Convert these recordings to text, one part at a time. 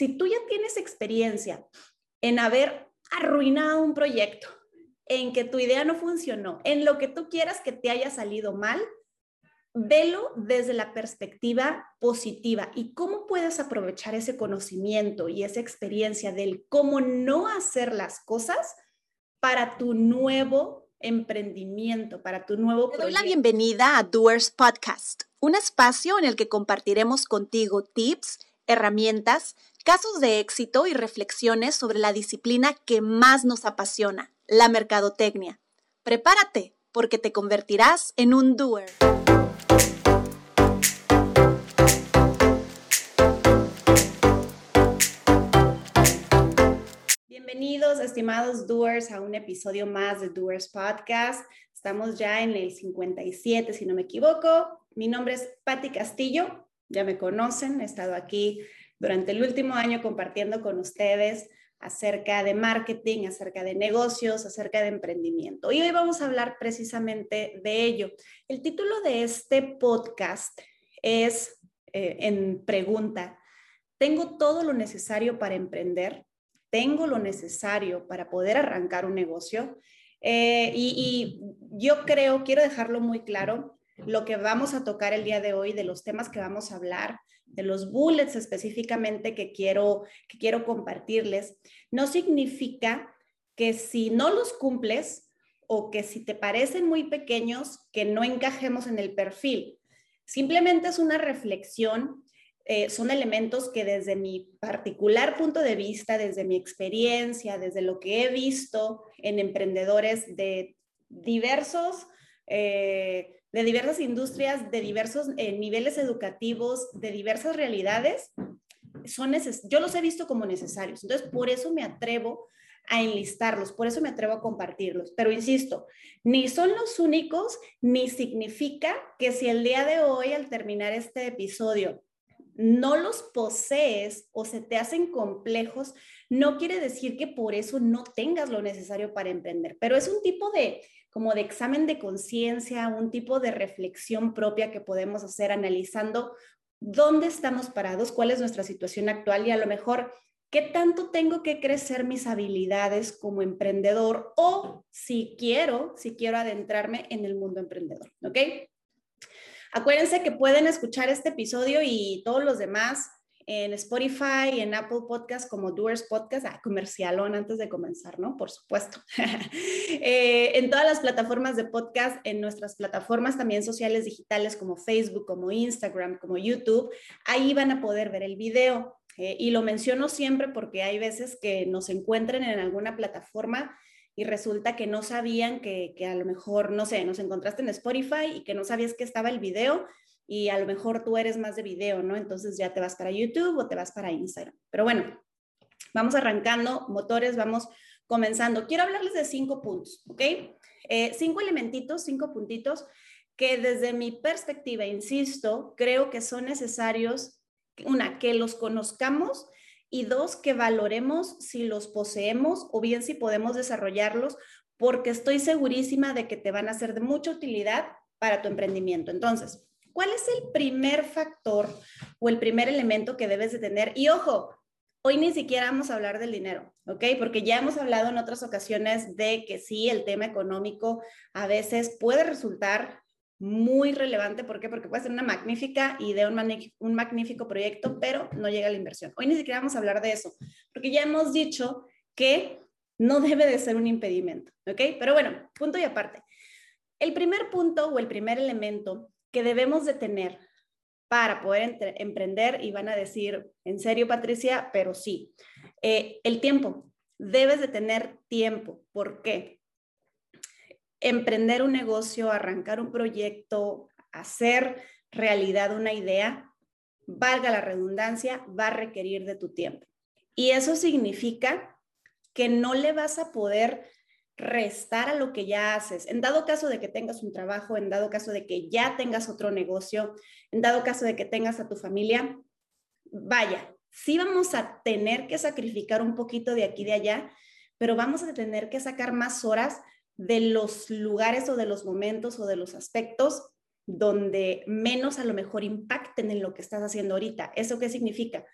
si tú ya tienes experiencia en haber arruinado un proyecto, en que tu idea no funcionó, en lo que tú quieras que te haya salido mal, velo desde la perspectiva positiva. Y cómo puedes aprovechar ese conocimiento y esa experiencia del cómo no hacer las cosas para tu nuevo emprendimiento, para tu nuevo Te doy la bienvenida a Doers Podcast, un espacio en el que compartiremos contigo tips, herramientas, casos de éxito y reflexiones sobre la disciplina que más nos apasiona, la mercadotecnia. Prepárate, porque te convertirás en un doer. Bienvenidos, estimados doers, a un episodio más de Doers Podcast. Estamos ya en el 57, si no me equivoco. Mi nombre es Patti Castillo, ya me conocen, he estado aquí durante el último año compartiendo con ustedes acerca de marketing, acerca de negocios, acerca de emprendimiento. Y hoy vamos a hablar precisamente de ello. El título de este podcast es eh, en pregunta, ¿tengo todo lo necesario para emprender? ¿Tengo lo necesario para poder arrancar un negocio? Eh, y, y yo creo, quiero dejarlo muy claro, lo que vamos a tocar el día de hoy, de los temas que vamos a hablar, de los bullets específicamente que quiero, que quiero compartirles, no significa que si no los cumples o que si te parecen muy pequeños, que no encajemos en el perfil. Simplemente es una reflexión, eh, son elementos que desde mi particular punto de vista, desde mi experiencia, desde lo que he visto en emprendedores de diversos... Eh, de diversas industrias, de diversos eh, niveles educativos, de diversas realidades, son yo los he visto como necesarios. Entonces, por eso me atrevo a enlistarlos, por eso me atrevo a compartirlos. Pero insisto, ni son los únicos, ni significa que si el día de hoy, al terminar este episodio, no los posees o se te hacen complejos, no quiere decir que por eso no tengas lo necesario para emprender, pero es un tipo de, como de examen de conciencia, un tipo de reflexión propia que podemos hacer analizando dónde estamos parados, cuál es nuestra situación actual y a lo mejor qué tanto tengo que crecer mis habilidades como emprendedor o si quiero, si quiero adentrarme en el mundo emprendedor, ¿ok? Acuérdense que pueden escuchar este episodio y todos los demás en Spotify, en Apple Podcast como Doers Podcast, ah, comercialón antes de comenzar, ¿no? Por supuesto. Eh, en todas las plataformas de podcast, en nuestras plataformas también sociales digitales como Facebook, como Instagram, como YouTube, ahí van a poder ver el video. Eh, y lo menciono siempre porque hay veces que nos encuentren en alguna plataforma y resulta que no sabían que, que a lo mejor, no sé, nos encontraste en Spotify y que no sabías que estaba el video y a lo mejor tú eres más de video, ¿no? Entonces ya te vas para YouTube o te vas para Instagram. Pero bueno, vamos arrancando, motores, vamos comenzando. Quiero hablarles de cinco puntos, ¿ok? Eh, cinco elementitos, cinco puntitos que desde mi perspectiva, insisto, creo que son necesarios, una, que los conozcamos y dos, que valoremos si los poseemos o bien si podemos desarrollarlos, porque estoy segurísima de que te van a ser de mucha utilidad para tu emprendimiento. Entonces, ¿Cuál es el primer factor o el primer elemento que debes de tener? Y ojo, hoy ni siquiera vamos a hablar del dinero, ¿ok? Porque ya hemos hablado en otras ocasiones de que sí, el tema económico a veces puede resultar muy relevante. ¿Por qué? Porque puede ser una magnífica idea, un, un magnífico proyecto, pero no llega a la inversión. Hoy ni siquiera vamos a hablar de eso, porque ya hemos dicho que no debe de ser un impedimento, ¿ok? Pero bueno, punto y aparte. El primer punto o el primer elemento que debemos de tener para poder emprender y van a decir, en serio Patricia, pero sí, eh, el tiempo, debes de tener tiempo. ¿Por qué? Emprender un negocio, arrancar un proyecto, hacer realidad una idea, valga la redundancia, va a requerir de tu tiempo. Y eso significa que no le vas a poder restar a lo que ya haces. En dado caso de que tengas un trabajo, en dado caso de que ya tengas otro negocio, en dado caso de que tengas a tu familia, vaya, sí vamos a tener que sacrificar un poquito de aquí y de allá, pero vamos a tener que sacar más horas de los lugares o de los momentos o de los aspectos donde menos a lo mejor impacten en lo que estás haciendo ahorita. ¿Eso qué significa?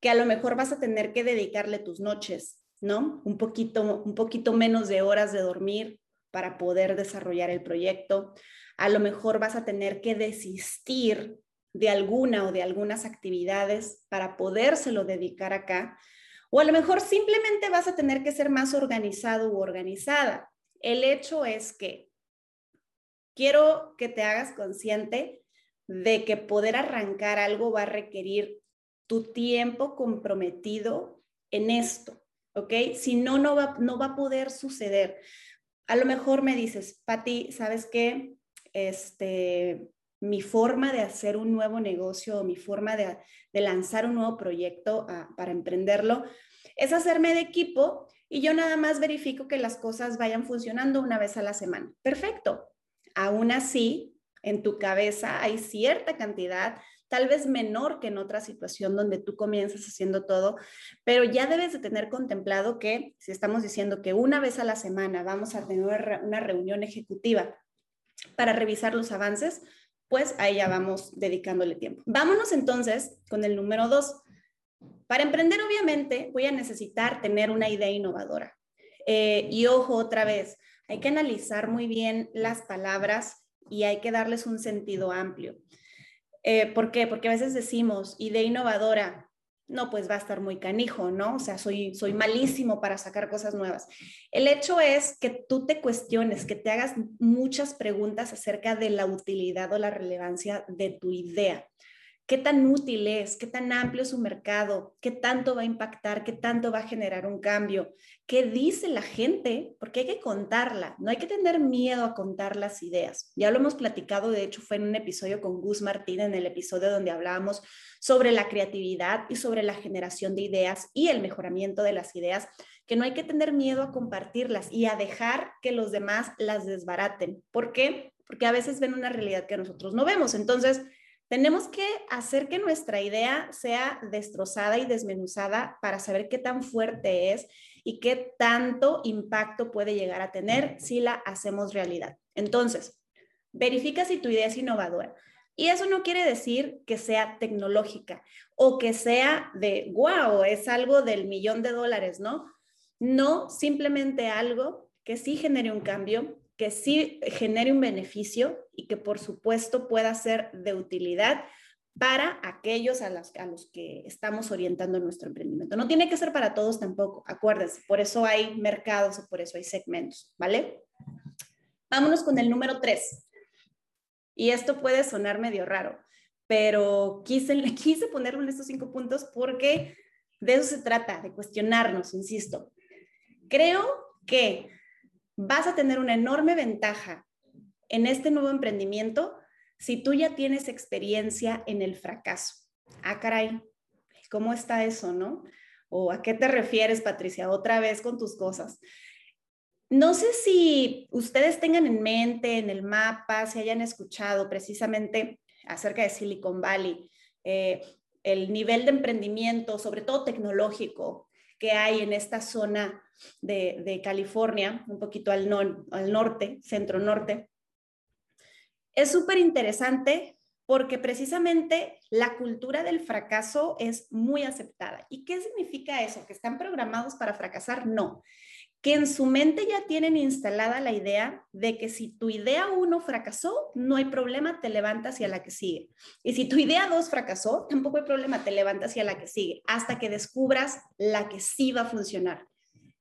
que a lo mejor vas a tener que dedicarle tus noches, ¿no? Un poquito, un poquito menos de horas de dormir para poder desarrollar el proyecto. A lo mejor vas a tener que desistir de alguna o de algunas actividades para podérselo dedicar acá. O a lo mejor simplemente vas a tener que ser más organizado u organizada. El hecho es que quiero que te hagas consciente de que poder arrancar algo va a requerir tu tiempo comprometido en esto, ¿ok? Si no, no va, no va a poder suceder. A lo mejor me dices, Patti, ¿sabes qué? Este, mi forma de hacer un nuevo negocio, mi forma de, lanzar un nuevo proyecto ah, para emprenderlo, es hacerme de equipo y yo nada más verifico que las cosas vayan funcionando una vez a la semana. Perfecto. Aún así, en tu cabeza hay cierta cantidad, tal vez menor que en otra situación donde tú comienzas haciendo todo, pero ya debes de tener contemplado que si estamos diciendo que una vez a la semana vamos a tener una reunión ejecutiva para revisar los avances, pues ahí ya vamos dedicándole tiempo. Vámonos entonces con el número dos. Para emprender, obviamente, voy a necesitar tener una idea innovadora. Eh, y ojo, otra vez, hay que analizar muy bien las palabras y hay que darles un sentido amplio. Eh, ¿Por qué? Porque a veces decimos idea innovadora, no, pues va a estar muy canijo, ¿no? O sea, soy, soy malísimo para sacar cosas nuevas. El hecho es que tú te cuestiones, que te hagas muchas preguntas acerca de la utilidad o la relevancia de tu idea qué tan útil es, qué tan amplio es su mercado, qué tanto va a impactar, qué tanto va a generar un cambio, qué dice la gente, porque hay que contarla, no hay que tener miedo a contar las ideas. Ya lo hemos platicado, de hecho fue en un episodio con Gus Martín, en el episodio donde hablábamos sobre la creatividad y sobre la generación de ideas y el mejoramiento de las ideas, que no hay que tener miedo a compartirlas y a dejar que los demás las desbaraten. ¿Por qué? Porque a veces ven una realidad que nosotros no vemos. Entonces, tenemos que hacer que nuestra idea sea destrozada y desmenuzada para saber qué tan fuerte es y qué tanto impacto puede llegar a tener si la hacemos realidad. Entonces, verifica si tu idea es innovadora. Y eso no quiere decir que sea tecnológica o que sea de, wow, es algo del millón de dólares, ¿no? No, simplemente algo que sí genere un cambio, que sí genere un beneficio y que por supuesto pueda ser de utilidad para aquellos a los, que estamos orientando nuestro emprendimiento. No tiene que ser para todos tampoco, acuérdense, por eso hay mercados o por eso hay segmentos, ¿vale? Vámonos con el número tres. Y esto puede sonar medio raro, pero quise, quise ponerlo en estos cinco puntos porque de eso se trata, de cuestionarnos, insisto. Creo que vas a tener una enorme ventaja en este nuevo emprendimiento si tú ya tienes experiencia en el fracaso. Ah, caray, ¿cómo está eso, no? ¿O a qué te refieres, Patricia? Otra vez con tus cosas. No sé si ustedes tengan en mente, en el mapa, si hayan escuchado precisamente acerca de Silicon Valley, eh, el nivel de emprendimiento, sobre todo tecnológico, que hay en esta zona de, California, un poquito al, al norte, centro-norte. Es súper interesante porque precisamente la cultura del fracaso es muy aceptada. ¿Y qué significa eso? ¿Que están programados para fracasar? No que en su mente ya tienen instalada la idea de que si tu idea uno fracasó, no hay problema, te levantas y a la que sigue. Y si tu idea dos fracasó, tampoco hay problema, te levantas y a la que sigue, hasta que descubras la que sí va a funcionar.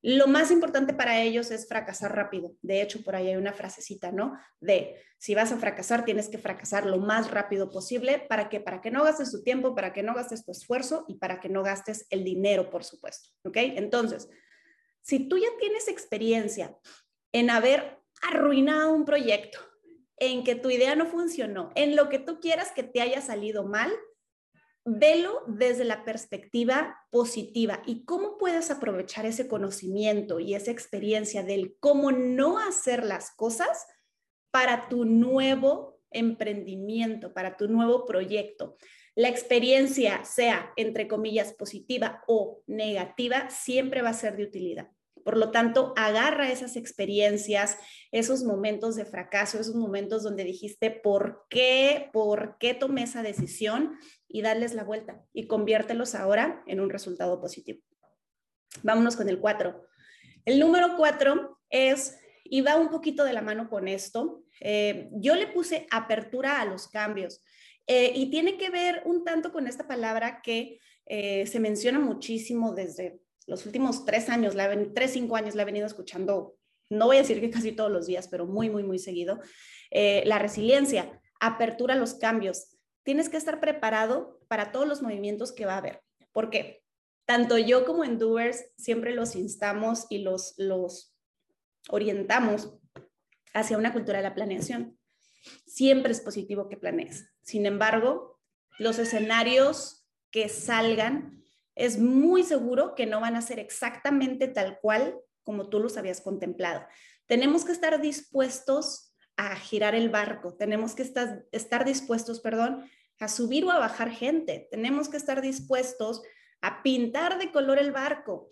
Lo más importante para ellos es fracasar rápido. De hecho, por ahí hay una frasecita, ¿no? De si vas a fracasar, tienes que fracasar lo más rápido posible. ¿Para qué? Para que no gastes tu tiempo, para que no gastes tu esfuerzo y para que no gastes el dinero, por supuesto. ¿Ok? Entonces, si tú ya tienes experiencia en haber arruinado un proyecto, en que tu idea no funcionó, en lo que tú quieras que te haya salido mal, velo desde la perspectiva positiva y cómo puedes aprovechar ese conocimiento y esa experiencia del cómo no hacer las cosas para tu nuevo emprendimiento, para tu nuevo proyecto. La experiencia, sea entre comillas positiva o negativa, siempre va a ser de utilidad. Por lo tanto, agarra esas experiencias, esos momentos de fracaso, esos momentos donde dijiste, ¿por qué? ¿Por qué tomé esa decisión? y darles la vuelta y conviértelos ahora en un resultado positivo. Vámonos con el 4. El número 4 es, y va un poquito de la mano con esto, eh, yo le puse apertura a los cambios eh, y tiene que ver un tanto con esta palabra que eh, se menciona muchísimo desde los últimos tres años, tres, cinco años la he venido escuchando, no voy a decir que casi todos los días, pero muy, muy, muy seguido. la resiliencia, apertura a los cambios. Tienes que estar preparado para todos los movimientos que va a haber. ¿Por qué? Tanto yo como en Doers siempre los instamos y los, los orientamos hacia una cultura de la planeación. Siempre es positivo que planees. Sin embargo, los escenarios que salgan es muy seguro que no van a ser exactamente tal cual como tú los habías contemplado. Tenemos que estar dispuestos a girar el barco, tenemos que estar, estar dispuestos, perdón, a subir o a bajar gente, tenemos que estar dispuestos a pintar de color el barco,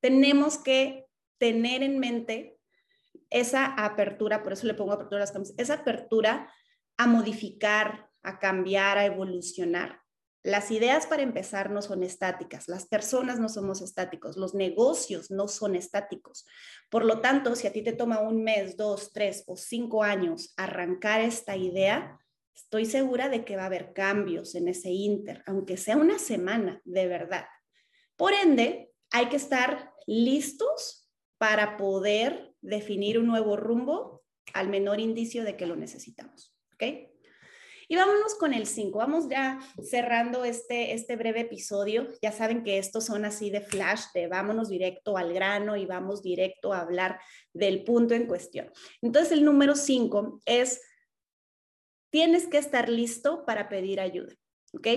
tenemos que tener en mente esa apertura, por eso le pongo apertura a las camisas, esa apertura a modificar, a cambiar, a evolucionar. Las ideas para empezar no son estáticas, las personas no somos estáticos, los negocios no son estáticos. Por lo tanto, si a ti te toma un mes, dos, tres o cinco años arrancar esta idea, estoy segura de que va a haber cambios en ese inter, aunque sea una semana, de verdad. Por ende, hay que estar listos para poder definir un nuevo rumbo al menor indicio de que lo necesitamos. ¿Ok? Y vámonos con el 5. Vamos ya cerrando este, este breve episodio. Ya saben que estos son así de flash, de vámonos directo al grano y vamos directo a hablar del punto en cuestión. Entonces, el número 5 es, tienes que estar listo para pedir ayuda. ¿Ok?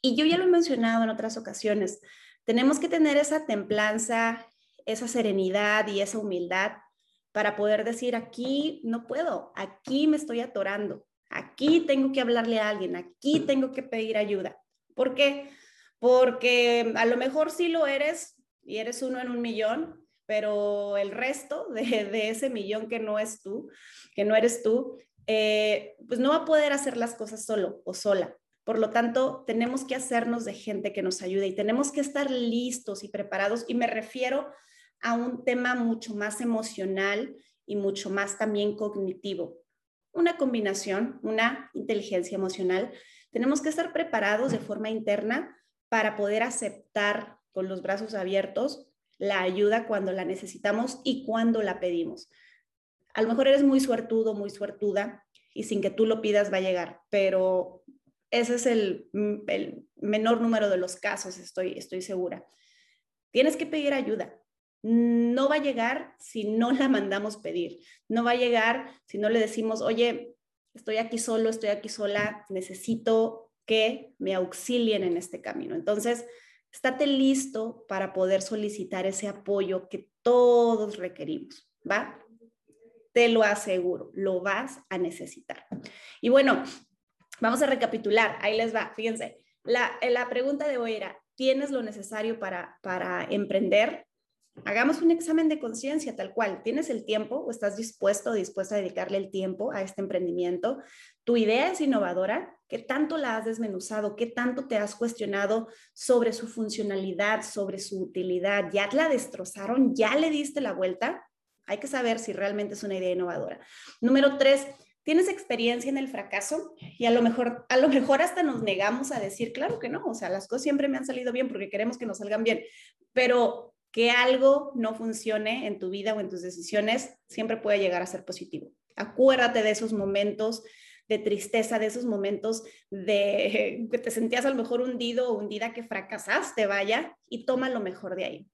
Y yo ya lo he mencionado en otras ocasiones. Tenemos que tener esa templanza, esa serenidad y esa humildad para poder decir, aquí no puedo, aquí me estoy atorando, aquí tengo que hablarle a alguien, aquí tengo que pedir ayuda. ¿Por qué? Porque a lo mejor sí lo eres y eres uno en un millón, pero el resto de, ese millón que no es tú, que no eres tú, eh, pues no va a poder hacer las cosas solo o sola. Por lo tanto, tenemos que hacernos de gente que nos ayude y tenemos que estar listos y preparados. Y me refiero a un tema mucho más emocional y mucho más también cognitivo. Una combinación, una inteligencia emocional. Tenemos que estar preparados de forma interna para poder aceptar con los brazos abiertos la ayuda cuando la necesitamos y cuando la pedimos. A lo mejor eres muy suertudo, muy suertuda y sin que tú lo pidas va a llegar, pero ese es el, menor número de los casos, estoy, estoy segura. Tienes que pedir ayuda, no va a llegar si no la mandamos pedir, no va a llegar si no le decimos, oye, estoy aquí solo, estoy aquí sola, necesito que me auxilien en este camino. Entonces, estate listo para poder solicitar ese apoyo que todos requerimos, ¿va? Te lo aseguro, lo vas a necesitar. Y bueno, vamos a recapitular, ahí les va, fíjense, la, la pregunta de hoy era, ¿tienes lo necesario para, para emprender? Hagamos un examen de conciencia tal cual. ¿Tienes el tiempo o estás dispuesto o dispuesta a dedicarle el tiempo a este emprendimiento? ¿Tu idea es innovadora? ¿Qué tanto la has desmenuzado? ¿Qué tanto te has cuestionado sobre su funcionalidad, sobre su utilidad? ¿Ya la destrozaron? ¿Ya le diste la vuelta? Hay que saber si realmente es una idea innovadora. Número tres, ¿tienes experiencia en el fracaso? Y a lo mejor, a lo mejor hasta nos negamos a decir, claro que no, o sea, las cosas siempre me han salido bien porque queremos que nos salgan bien, pero que algo no funcione en tu vida o en tus decisiones siempre puede llegar a ser positivo. Acuérdate de esos momentos de tristeza, de esos momentos de que te sentías a lo mejor hundido o hundida, que fracasaste, vaya, y toma lo mejor de ahí.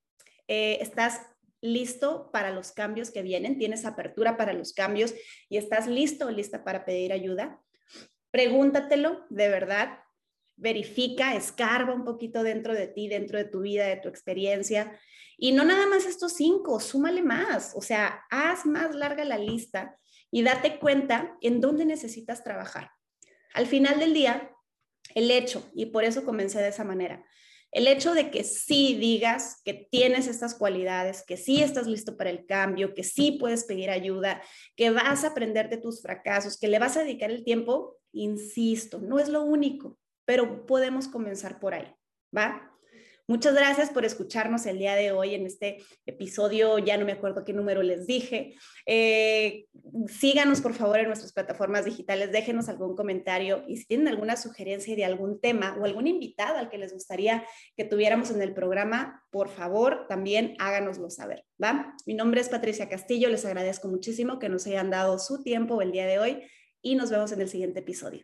Eh, estás listo para los cambios que vienen, tienes apertura para los cambios y estás listo o lista para pedir ayuda. Pregúntatelo de verdad, verifica, escarba un poquito dentro de ti, dentro de tu vida, de tu experiencia. Y no nada más estos cinco, súmale más, o sea, haz más larga la lista y date cuenta en dónde necesitas trabajar. Al final del día, el hecho, y por eso comencé de esa manera, el hecho de que sí digas que tienes estas cualidades, que sí estás listo para el cambio, que sí puedes pedir ayuda, que vas a aprender de tus fracasos, que le vas a dedicar el tiempo, insisto, no es lo único pero podemos comenzar por ahí, ¿va? Muchas gracias por escucharnos el día de hoy en este episodio. Ya no me acuerdo qué número les dije. Eh, síganos, por favor, en nuestras plataformas digitales. Déjenos algún comentario y si tienen alguna sugerencia de algún tema o algún invitado al que les gustaría que tuviéramos en el programa, por favor, también háganoslo saber. ¿va? Mi nombre es Patricia Castillo. Les agradezco muchísimo que nos hayan dado su tiempo el día de hoy y nos vemos en el siguiente episodio.